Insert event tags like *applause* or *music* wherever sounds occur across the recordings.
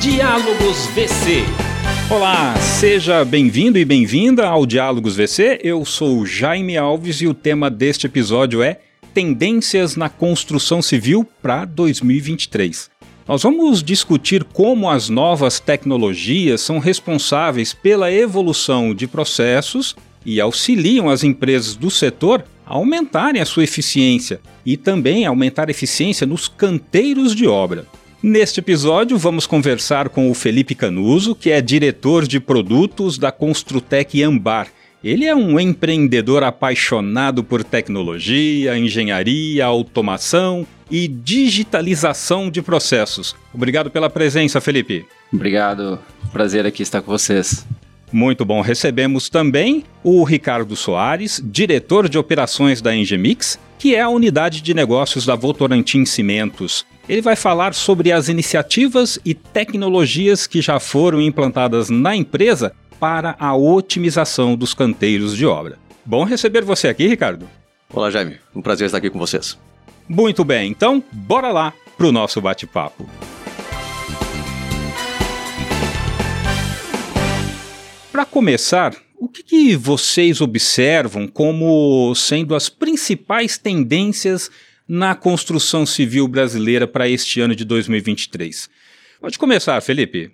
Diálogos VC. Olá, seja bem-vindo e bem-vinda ao Diálogos VC. Eu sou Jaime Alves e o tema deste episódio é Tendências na Construção Civil para 2023. Nós vamos discutir como as novas tecnologias são responsáveis pela evolução de processos e auxiliam as empresas do setor a aumentarem a sua eficiência e também aumentar a eficiência nos canteiros de obra. Neste episódio, vamos conversar com o Felipe Canuso, que é diretor de produtos da Construtec Ambar. Ele é um empreendedor apaixonado por tecnologia, engenharia, automação e digitalização de processos. Obrigado pela presença, Felipe. Obrigado, prazer aqui estar com vocês. Muito bom. Recebemos também o Ricardo Soares, diretor de operações da Engemix, que é a unidade de negócios da Votorantim Cimentos. Ele vai falar sobre as iniciativas e tecnologias que já foram implantadas na empresa para a otimização dos canteiros de obra. Bom receber você aqui, Ricardo. Olá, Jaime. Um prazer estar aqui com vocês. Muito bem, então bora lá para o nosso bate-papo. Para começar, o que, que, vocês observam como sendo as principais tendências na construção civil brasileira para este ano de 2023? Pode começar, Felipe.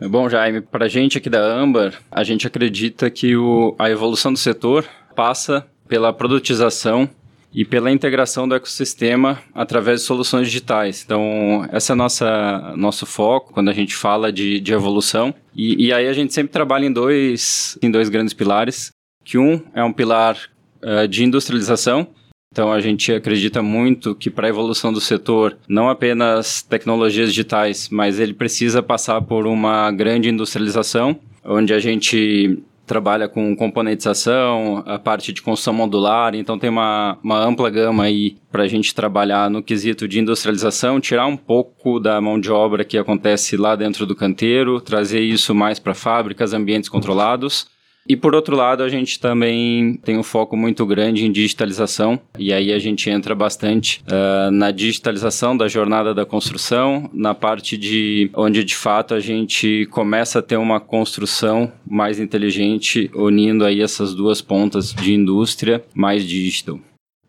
Bom, Jaime, para a gente aqui da Ambar, a gente acredita que o, a evolução do setor passa pela produtização e pela integração do ecossistema através de soluções digitais. Então, esse é nossa nosso foco quando a gente fala de, de evolução. E, e aí a gente sempre trabalha em dois, em dois grandes pilares, que um é um pilar uh, de industrialização, então a gente acredita muito que para a evolução do setor, não apenas tecnologias digitais, mas ele precisa passar por uma grande industrialização, onde a gente trabalha com componentização, a parte de construção modular, então tem uma, uma ampla gama aí para a gente trabalhar no quesito de industrialização, tirar um pouco da mão de obra que acontece lá dentro do canteiro, trazer isso mais para fábricas, ambientes controlados e por outro lado, a gente também tem um foco muito grande em digitalização, e aí a gente entra bastante uh, na digitalização da jornada da construção, na parte de onde de fato a gente começa a ter uma construção mais inteligente, unindo aí essas duas pontas de indústria mais digital.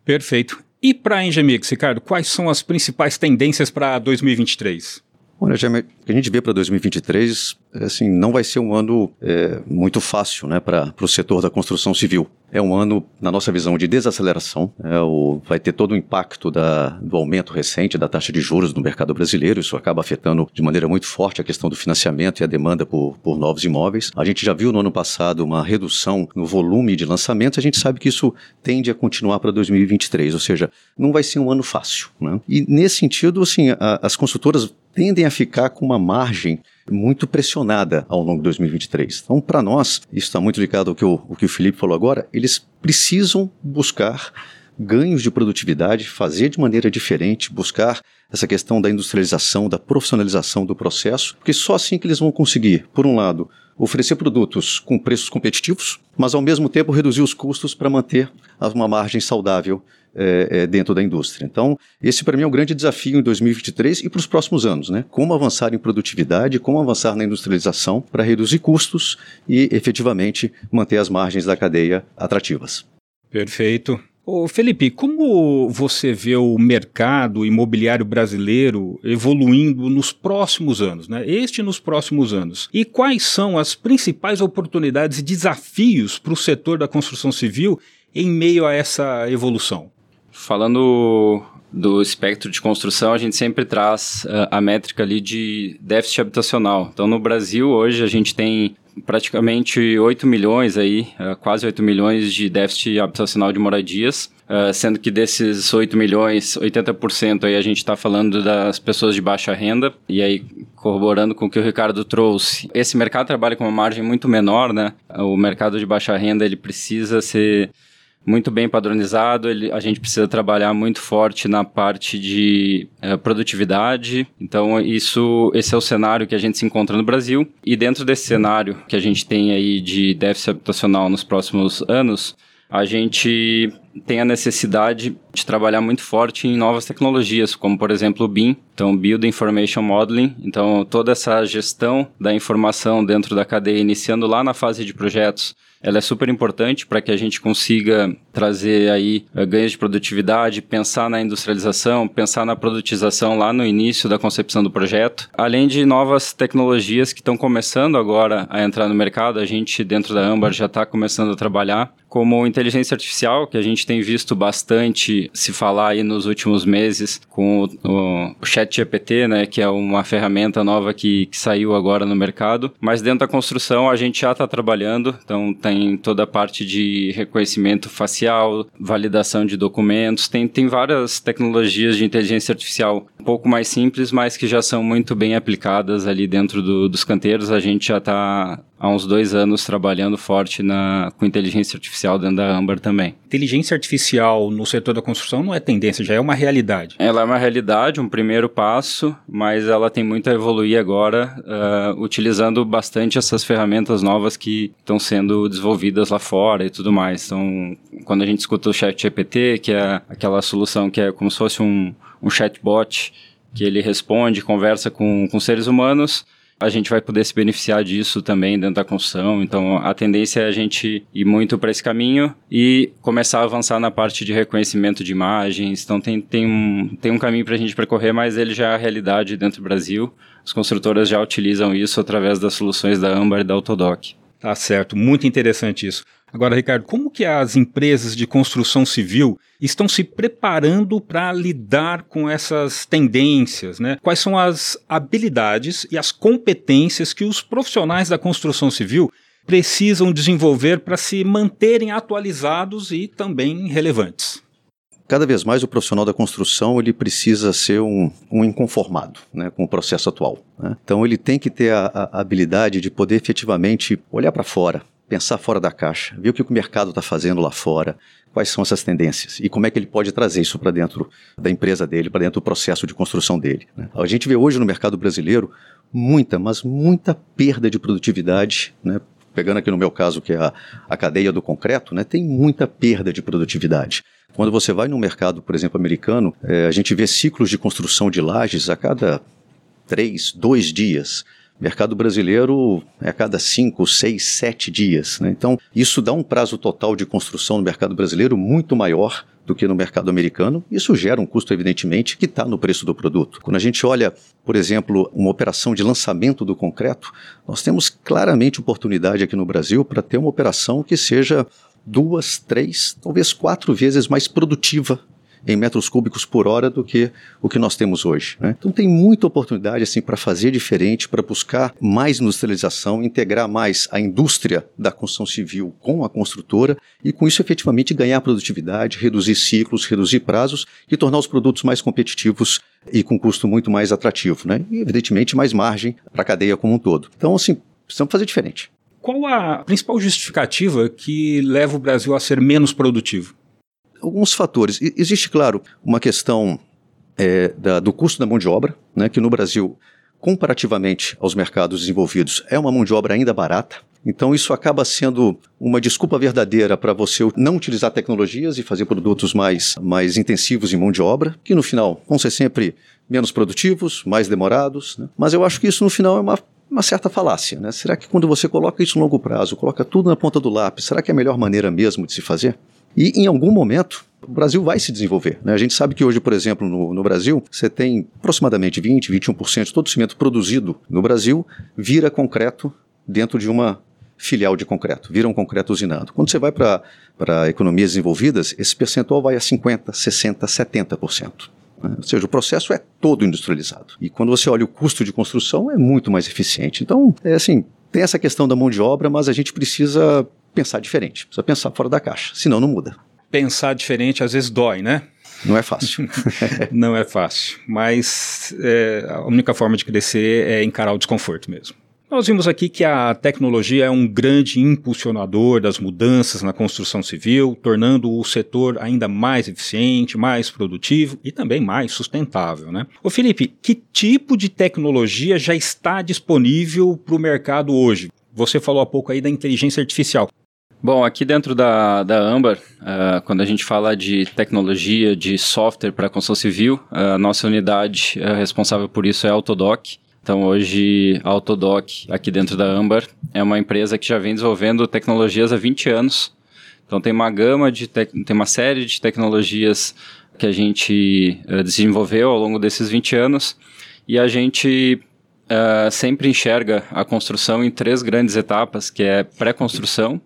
Perfeito. E para a Engemix, Ricardo, quais são as principais tendências para 2023? Olha, Jaime, o que a gente vê para 2023, assim, não vai ser um ano é, muito fácil né, para o setor da construção civil. É um ano, na nossa visão, de desaceleração. É, o, vai ter todo o impacto da, do aumento recente da taxa de juros no mercado brasileiro. Isso acaba afetando de maneira muito forte a questão do financiamento e a demanda por, por novos imóveis. A gente já viu no ano passado uma redução no volume de lançamentos. A gente sabe que isso tende a continuar para 2023, ou seja, não vai ser um ano fácil. Né? E nesse sentido, assim, a, as consultoras tendem a ficar com uma margem muito pressionada ao longo de 2023. Então, para nós, isso está muito ligado ao que, o, ao que o Felipe falou agora, eles precisam buscar ganhos de produtividade, fazer de maneira diferente, buscar essa questão da industrialização, da profissionalização do processo, porque só assim que eles vão conseguir, por um lado, oferecer produtos com preços competitivos, mas ao mesmo tempo reduzir os custos para manter uma margem saudável é, é, dentro da indústria. Então, esse para mim é um grande desafio em 2023 e para os próximos anos, né? Como avançar em produtividade, como avançar na industrialização para reduzir custos e efetivamente manter as margens da cadeia atrativas. Perfeito. Ô Felipe, como você vê o mercado imobiliário brasileiro evoluindo nos próximos anos, né? Este nos próximos anos. E quais são as principais oportunidades e desafios para o setor da construção civil em meio a essa evolução? Falando do espectro de construção, a gente sempre traz uh, a métrica ali de déficit habitacional. Então, no Brasil, hoje, a gente tem praticamente 8 milhões aí, uh, quase 8 milhões de déficit habitacional de moradias, uh, sendo que desses 8 milhões, 80% aí a gente está falando das pessoas de baixa renda, e aí corroborando com o que o Ricardo trouxe, esse mercado trabalha com uma margem muito menor, né? O mercado de baixa renda, ele precisa ser muito bem padronizado. Ele, a gente precisa trabalhar muito forte na parte de é, produtividade. Então, isso, esse é o cenário que a gente se encontra no Brasil. E dentro desse cenário que a gente tem aí de déficit habitacional nos próximos anos, a gente tem a necessidade de trabalhar muito forte em novas tecnologias, como por exemplo o BIM, então Build Information Modeling. Então toda essa gestão da informação dentro da cadeia, iniciando lá na fase de projetos, ela é super importante para que a gente consiga trazer aí uh, ganhos de produtividade, pensar na industrialização, pensar na produtização lá no início da concepção do projeto, além de novas tecnologias que estão começando agora a entrar no mercado. A gente dentro da Ambar já está começando a trabalhar como inteligência artificial, que a gente tem visto bastante se falar aí nos últimos meses com o, o Chat GPT, né, que é uma ferramenta nova que, que saiu agora no mercado. Mas dentro da construção a gente já está trabalhando, então tem toda a parte de reconhecimento facial, validação de documentos, tem, tem várias tecnologias de inteligência artificial um pouco mais simples, mas que já são muito bem aplicadas ali dentro do, dos canteiros. A gente já está há uns dois anos trabalhando forte na, com inteligência artificial dentro da Amber também. Inteligência artificial no setor da construção não é tendência, já é uma realidade. Ela é uma realidade, um primeiro passo, mas ela tem muito a evoluir agora, uh, utilizando bastante essas ferramentas novas que estão sendo desenvolvidas lá fora e tudo mais. Então, quando a gente escuta o chat GPT, que é aquela solução que é como se fosse um, um chatbot, que ele responde, conversa com, com seres humanos, a gente vai poder se beneficiar disso também dentro da construção. Então, a tendência é a gente ir muito para esse caminho e começar a avançar na parte de reconhecimento de imagens. Então, tem, tem, um, tem um caminho para a gente percorrer, mas ele já é a realidade dentro do Brasil. As construtoras já utilizam isso através das soluções da Ambar e da Autodoc. Tá certo, muito interessante isso. Agora, Ricardo, como que as empresas de construção civil estão se preparando para lidar com essas tendências, né? Quais são as habilidades e as competências que os profissionais da construção civil precisam desenvolver para se manterem atualizados e também relevantes? Cada vez mais o profissional da construção ele precisa ser um, um inconformado né, com o processo atual. Né? Então ele tem que ter a, a habilidade de poder efetivamente olhar para fora, pensar fora da caixa, ver o que o mercado está fazendo lá fora, quais são essas tendências e como é que ele pode trazer isso para dentro da empresa dele, para dentro do processo de construção dele. Né? A gente vê hoje no mercado brasileiro muita, mas muita perda de produtividade, né? pegando aqui no meu caso, que é a, a cadeia do concreto, né? tem muita perda de produtividade. Quando você vai no mercado, por exemplo, americano, é, a gente vê ciclos de construção de lajes a cada três, dois dias. Mercado brasileiro é a cada cinco, seis, sete dias. Né? Então, isso dá um prazo total de construção no mercado brasileiro muito maior do que no mercado americano. Isso gera um custo, evidentemente, que está no preço do produto. Quando a gente olha, por exemplo, uma operação de lançamento do concreto, nós temos claramente oportunidade aqui no Brasil para ter uma operação que seja duas, três, talvez quatro vezes mais produtiva em metros cúbicos por hora do que o que nós temos hoje. Né? Então tem muita oportunidade assim para fazer diferente, para buscar mais industrialização, integrar mais a indústria da construção civil com a construtora e com isso efetivamente ganhar produtividade, reduzir ciclos, reduzir prazos e tornar os produtos mais competitivos e com custo muito mais atrativo, né? E evidentemente mais margem para a cadeia como um todo. Então assim precisamos fazer diferente. Qual a principal justificativa que leva o Brasil a ser menos produtivo? Alguns fatores. E, existe, claro, uma questão é, da, do custo da mão de obra, né, que no Brasil, comparativamente aos mercados desenvolvidos, é uma mão de obra ainda barata. Então, isso acaba sendo uma desculpa verdadeira para você não utilizar tecnologias e fazer produtos mais, mais intensivos em mão de obra, que no final vão ser sempre menos produtivos, mais demorados. Né? Mas eu acho que isso no final é uma, uma certa falácia. Né? Será que quando você coloca isso no longo prazo, coloca tudo na ponta do lápis, será que é a melhor maneira mesmo de se fazer? E em algum momento o Brasil vai se desenvolver. Né? A gente sabe que hoje, por exemplo, no, no, Brasil, você tem aproximadamente 20, 21% de todo o cimento produzido no Brasil vira concreto dentro de uma filial de concreto, vira um concreto usinado. Quando você vai para economias desenvolvidas, esse percentual vai a 50%, 60%, 70%. Né? Ou seja, o processo é todo industrializado. E quando você olha o custo de construção, é muito mais eficiente. Então, é assim, tem essa questão da mão de obra, mas a gente precisa pensar diferente, precisa pensar fora da caixa, senão não muda. Pensar diferente às vezes dói, né? Não é fácil. *laughs* não é fácil, mas é, a única forma de crescer é encarar o desconforto mesmo. Nós vimos aqui que a tecnologia é um grande impulsionador das mudanças na construção civil, tornando o setor ainda mais eficiente, mais produtivo e também mais sustentável. Né? Ô Felipe, que tipo de tecnologia já está disponível para o mercado hoje? Você falou há pouco aí da inteligência artificial. Bom, aqui dentro da, da Amber, uh, quando a gente fala de tecnologia, de software para construção civil, a nossa unidade uh, responsável por isso é a Autodoc. Então, hoje, a Autodoc, aqui dentro da Amber, é uma empresa que já vem desenvolvendo tecnologias há 20 anos. Então, tem uma gama de, tem uma série de tecnologias que a gente uh, desenvolveu ao longo desses 20 anos e a gente sempre enxerga a construção em três grandes etapas, que é pré-construção,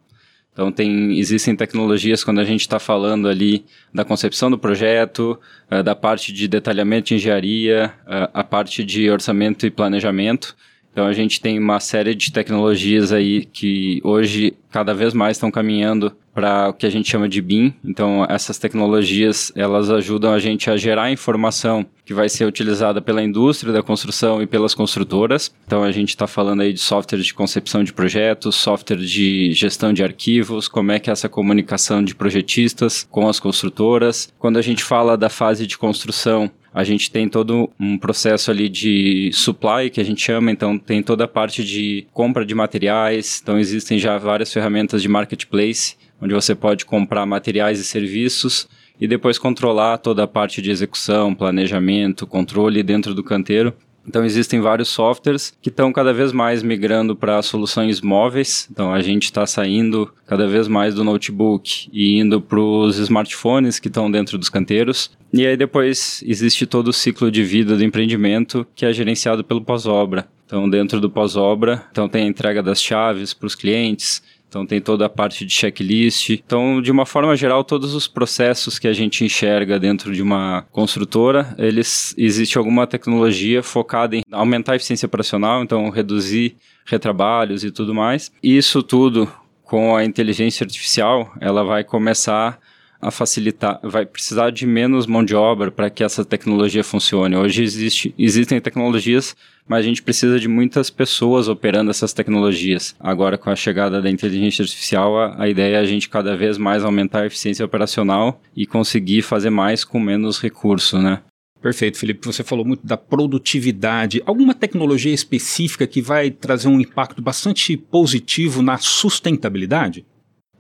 então tem, existem tecnologias quando a gente está falando ali da concepção do projeto, uh, da parte de detalhamento de engenharia, uh, a parte de orçamento e planejamento. Então a gente tem uma série de tecnologias aí que hoje cada vez mais estão caminhando para o que a gente chama de BIM. Então essas tecnologias elas ajudam a gente a gerar informação que vai ser utilizada pela indústria da construção e pelas construtoras. Então a gente está falando aí de software de concepção de projetos, software de gestão de arquivos, como é que é essa comunicação de projetistas com as construtoras. Quando a gente fala da fase de construção, a gente tem todo um processo ali de supply, que a gente chama, então tem toda a parte de compra de materiais, então existem já várias ferramentas de marketplace, onde você pode comprar materiais e serviços e depois controlar toda a parte de execução, planejamento, controle dentro do canteiro. Então existem vários softwares que estão cada vez mais migrando para soluções móveis. Então a gente está saindo cada vez mais do notebook e indo para os smartphones que estão dentro dos canteiros. E aí depois existe todo o ciclo de vida do empreendimento que é gerenciado pelo pós-obra. Então dentro do pós-obra, então tem a entrega das chaves para os clientes, então tem toda a parte de checklist. Então, de uma forma geral, todos os processos que a gente enxerga dentro de uma construtora, eles existe alguma tecnologia focada em aumentar a eficiência operacional, então reduzir retrabalhos e tudo mais. Isso tudo com a inteligência artificial, ela vai começar a facilitar, vai precisar de menos mão de obra para que essa tecnologia funcione. Hoje existe, existem tecnologias, mas a gente precisa de muitas pessoas operando essas tecnologias. Agora, com a chegada da inteligência artificial, a, a ideia é a gente cada vez mais aumentar a eficiência operacional e conseguir fazer mais com menos recurso, né? Perfeito, Felipe. Você falou muito da produtividade. Alguma tecnologia específica que vai trazer um impacto bastante positivo na sustentabilidade?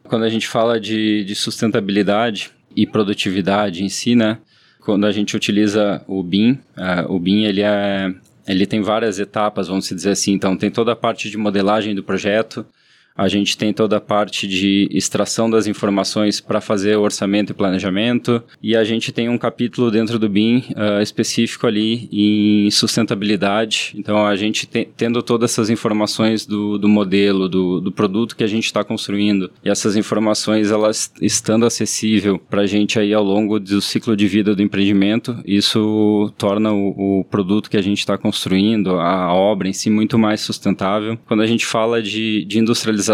Quando a gente fala de, de sustentabilidade e produtividade em si, né? Quando a gente utiliza o BIM, uh, o BIM ele, é, ele tem várias etapas, vamos dizer assim. Então, tem toda a parte de modelagem do projeto, a gente tem toda a parte de extração das informações para fazer orçamento e planejamento. E a gente tem um capítulo dentro do BIM uh, específico ali em sustentabilidade. Então, a gente te, tendo todas essas informações do, do modelo, do, do produto que a gente está construindo, e essas informações elas estando acessível para a gente aí ao longo do ciclo de vida do empreendimento, isso torna o, o produto que a gente está construindo, a obra em si, muito mais sustentável. Quando a gente fala de, de industrialização,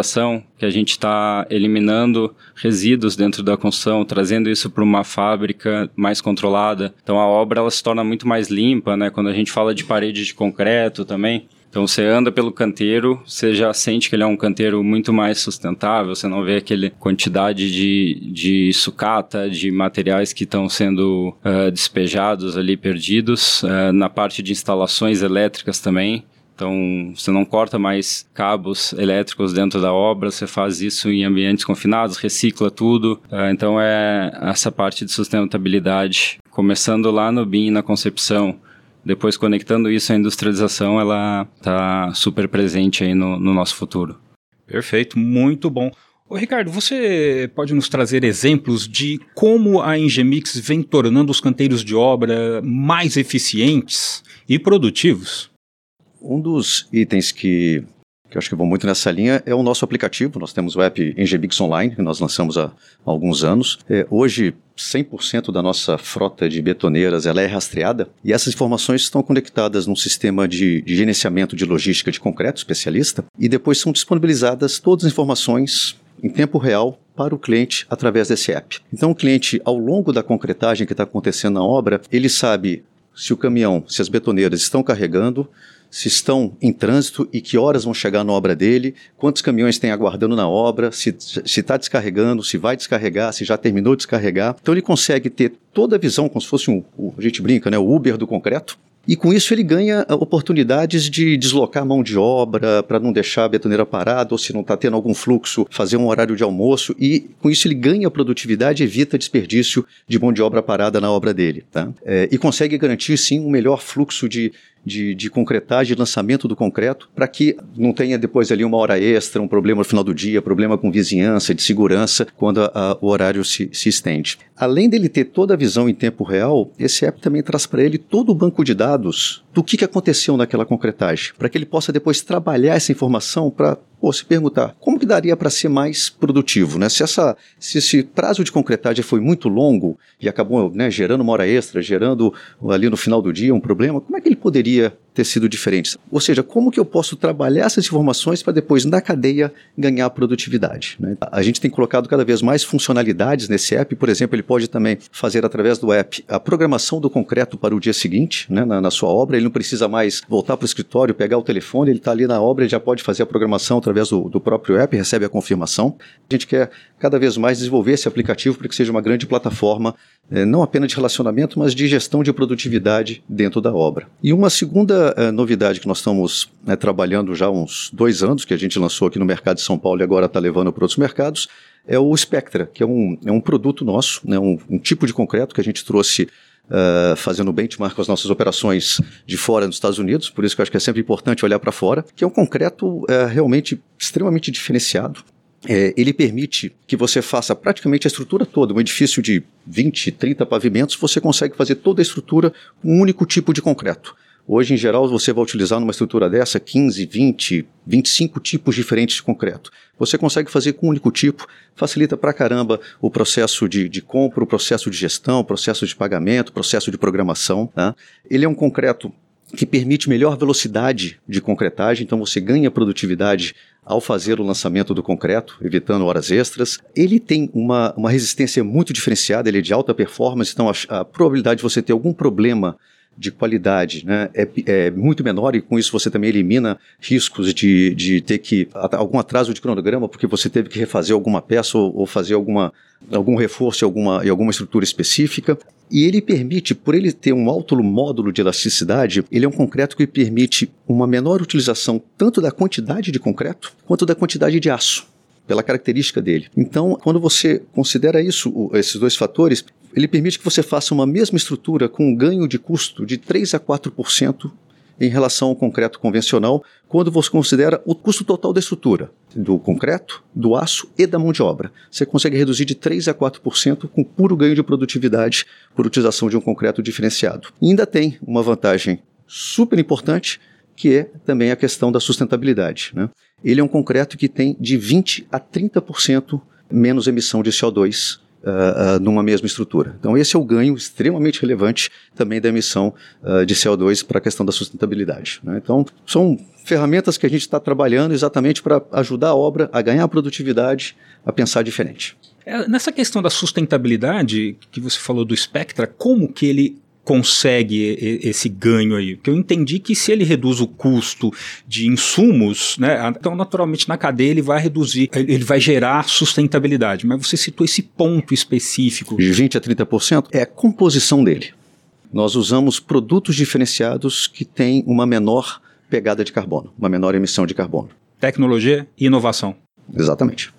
que a gente está eliminando resíduos dentro da construção, trazendo isso para uma fábrica mais controlada. Então a obra ela se torna muito mais limpa, né? Quando a gente fala de parede de concreto também, então você anda pelo canteiro, você já sente que ele é um canteiro muito mais sustentável, você não vê aquela quantidade de, de sucata, de materiais que estão sendo uh, despejados ali, perdidos. Uh, na parte de instalações elétricas também, então, você não corta mais cabos elétricos dentro da obra, você faz isso em ambientes confinados, recicla tudo. Uh, então, é essa parte de sustentabilidade, começando lá no BIM, na concepção, depois conectando isso à industrialização, ela está super presente aí no, no nosso futuro. Perfeito, muito bom. Ô Ricardo, você pode nos trazer exemplos de como a Engemix vem tornando os canteiros de obra mais eficientes e produtivos? Um dos itens que, que eu acho que vão muito nessa linha é o nosso aplicativo. Nós temos o app Engebix Online, que nós lançamos há, há alguns anos. É, hoje, 100% da nossa frota de betoneiras ela é rastreada e essas informações estão conectadas num sistema de, de gerenciamento de logística de concreto especialista e depois são disponibilizadas todas as informações em tempo real para o cliente através desse app. Então, o cliente, ao longo da concretagem que está acontecendo na obra, ele sabe se o caminhão, se as betoneiras estão carregando, se estão em trânsito e que horas vão chegar na obra dele, quantos caminhões tem aguardando na obra, se está descarregando, se vai descarregar, se já terminou de descarregar. Então ele consegue ter toda a visão, como se fosse um, a gente brinca, né, o Uber do concreto, E com isso ele ganha ah, oportunidades de deslocar mão de obra para não deixar a betoneira parada, ou se não está tendo algum fluxo, fazer um horário de almoço. E com isso ele ganha produtividade e evita desperdício de mão de obra parada na obra dele. Tá? É, e consegue garantir, sim, um melhor fluxo de, de, de concretagem, de lançamento do concreto, para que não tenha depois ali uma hora extra, um problema no final do dia, problema com vizinhança, de segurança, quando a, a, o horário se, se estende. Além dele ter toda a visão em tempo real, esse app também traz para ele todo o banco de dados do que, que aconteceu naquela concretagem, para que ele possa depois trabalhar essa informação para se perguntar como que daria para ser mais produtivo, né? Se, essa, se esse prazo de concretagem foi muito longo e acabou né, gerando uma hora extra, gerando ali no final do dia um problema, como é que ele poderia ter sido diferente? Ou seja, como que eu posso trabalhar essas informações para depois, na cadeia, ganhar produtividade? Né? A gente tem colocado cada vez mais funcionalidades nesse app, por exemplo, ele pode também fazer através do app a programação do concreto para o dia seguinte, né, na, na sua obra, ele não precisa mais voltar para o escritório, pegar o telefone, ele está ali na obra, ele já pode fazer a programação através do, do próprio app, recebe a confirmação. A gente quer cada vez mais desenvolver esse aplicativo para que seja uma grande plataforma, não apenas de relacionamento, mas de gestão de produtividade dentro da obra. E uma segunda eh, novidade que nós estamos né, trabalhando já há uns dois anos, que a gente lançou aqui no mercado de São Paulo e agora está levando para outros mercados, é o Spectra, que é um, é um produto nosso, né, um, um tipo de concreto que a gente trouxe Uh, fazendo benchmark com as nossas operações de fora nos Estados Unidos, por isso que eu acho que é sempre importante olhar para fora, que é um concreto uh, realmente extremamente diferenciado. É, ele permite que você faça praticamente a estrutura toda, um edifício de 20, 30 pavimentos, você consegue fazer toda a estrutura com um único tipo de concreto. Hoje, em geral, você vai utilizar numa estrutura dessa 15, 20, 25 tipos diferentes de concreto. Você consegue fazer com um único tipo, facilita pra caramba o processo de, de compra, o processo de gestão, o processo de pagamento, o processo de programação. Tá? Ele é um concreto que permite melhor velocidade de concretagem, então você ganha produtividade ao fazer o lançamento do concreto, evitando horas extras. Ele tem uma, uma resistência muito diferenciada, ele é de alta performance, então a, a probabilidade de você ter algum problema de qualidade né, é, é, muito menor e com isso você também elimina riscos de, de ter que algum atraso de cronograma porque você teve que refazer alguma peça ou, ou fazer alguma, algum reforço em alguma, em alguma estrutura específica. E ele permite, por ele ter um alto módulo de elasticidade, ele é um concreto que permite uma menor utilização tanto da quantidade de concreto quanto da quantidade de aço pela característica dele. Então, quando você considera isso, esses dois fatores, ele permite que você faça uma mesma estrutura com um ganho de custo de 3 a 4% em relação ao concreto convencional, quando você considera o custo total da estrutura, do concreto, do aço e da mão de obra. Você consegue reduzir de 3 a 4% com puro ganho de produtividade por utilização de um concreto diferenciado. E ainda tem uma vantagem super importante, que é também a questão da sustentabilidade. Né? Ele é um concreto que tem de 20 a 30% menos emissão de CO2 uh, uh, numa mesma estrutura. Então, esse é o ganho extremamente relevante também da emissão uh, de CO2 para a questão da sustentabilidade. Né? Então, são ferramentas que a gente está trabalhando exatamente para ajudar a obra a ganhar produtividade, a pensar diferente. É, nessa questão da sustentabilidade que você falou do Spectra, como que ele consegue esse ganho aí? Porque eu entendi que se ele reduz o custo de insumos, né, então naturalmente na cadeia ele vai reduzir, ele vai gerar sustentabilidade. Mas você citou esse ponto específico. De 20 a 30% é a composição dele. Nós usamos produtos diferenciados que têm uma menor pegada de carbono, uma menor emissão de carbono. Tecnologia e inovação. Exatamente.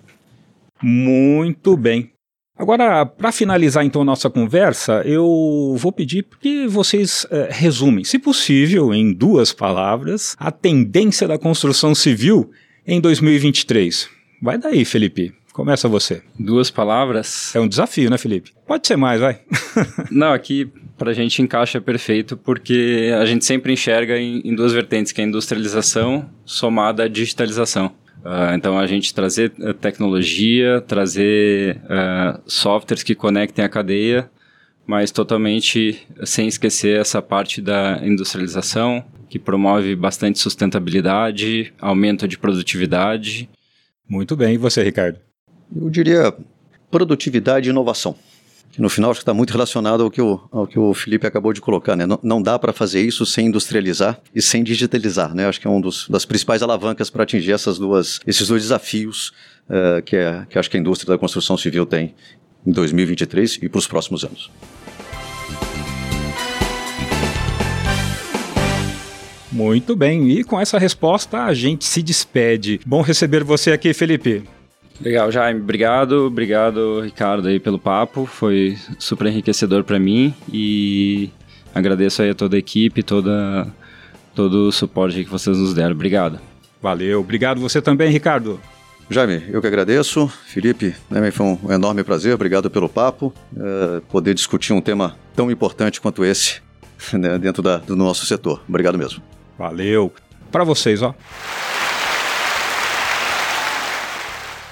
Muito bem. Agora, para finalizar então nossa conversa, eu vou pedir que vocês é, resumem, se possível, em duas palavras, a tendência da construção civil em 2023. Vai daí, Felipe. Começa você. Duas palavras. É um desafio, né, Felipe? Pode ser mais, vai. *laughs* Não, aqui para a gente encaixa perfeito porque a gente sempre enxerga em, em duas vertentes, que é a industrialização somada à digitalização. Uh, então, a gente trazer uh, tecnologia, trazer uh, softwares que conectem a cadeia, mas totalmente sem esquecer essa parte da industrialização, que promove bastante sustentabilidade, aumento de produtividade. Muito bem, e você, Ricardo? Eu diria produtividade e inovação que no final está muito relacionado ao que, o, ao que o Felipe acabou de colocar. Né? Não, não dá para fazer isso sem industrializar e sem digitalizar. Né? Acho que é um dos, das principais alavancas para atingir essas duas, esses dois desafios uh, que, é, que acho que a indústria da construção civil tem em 2023 e para os próximos anos. Muito bem, e com essa resposta a gente se despede. Bom receber você aqui, Felipe. Legal, Jaime. Obrigado, obrigado, Ricardo, aí pelo papo. Foi super enriquecedor para mim e agradeço aí a toda a equipe, toda, todo o suporte que vocês nos deram. Obrigado. Valeu, obrigado você também, Ricardo. Jaime, eu que agradeço. Felipe, né, foi um enorme prazer, obrigado pelo papo. É, poder discutir um tema tão importante quanto esse *laughs* né, dentro da, do nosso setor. Obrigado mesmo. Valeu. Para vocês, ó.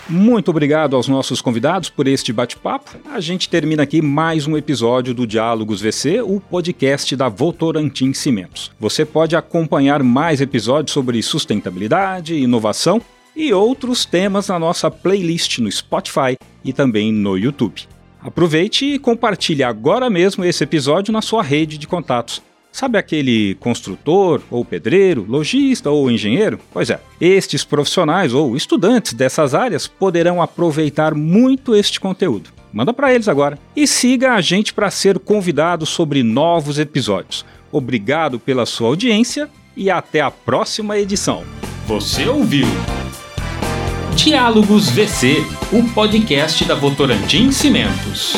Muito obrigado aos nossos convidados por este bate-papo. A gente termina aqui mais um episódio do Diálogos VC, o podcast da Votorantim Cimentos. Você pode acompanhar mais episódios sobre sustentabilidade, inovação e outros temas na nossa playlist no Spotify e também no YouTube. Aproveite e compartilhe agora mesmo esse episódio na sua rede de contatos Sabe aquele construtor, ou pedreiro, lojista ou engenheiro? Pois é, estes profissionais ou estudantes dessas áreas poderão aproveitar muito este conteúdo. Manda para eles agora. E siga a gente para ser convidado sobre novos episódios. Obrigado pela sua audiência e até a próxima edição. Você ouviu? Diálogos VC, o podcast da Votorantim Cimentos.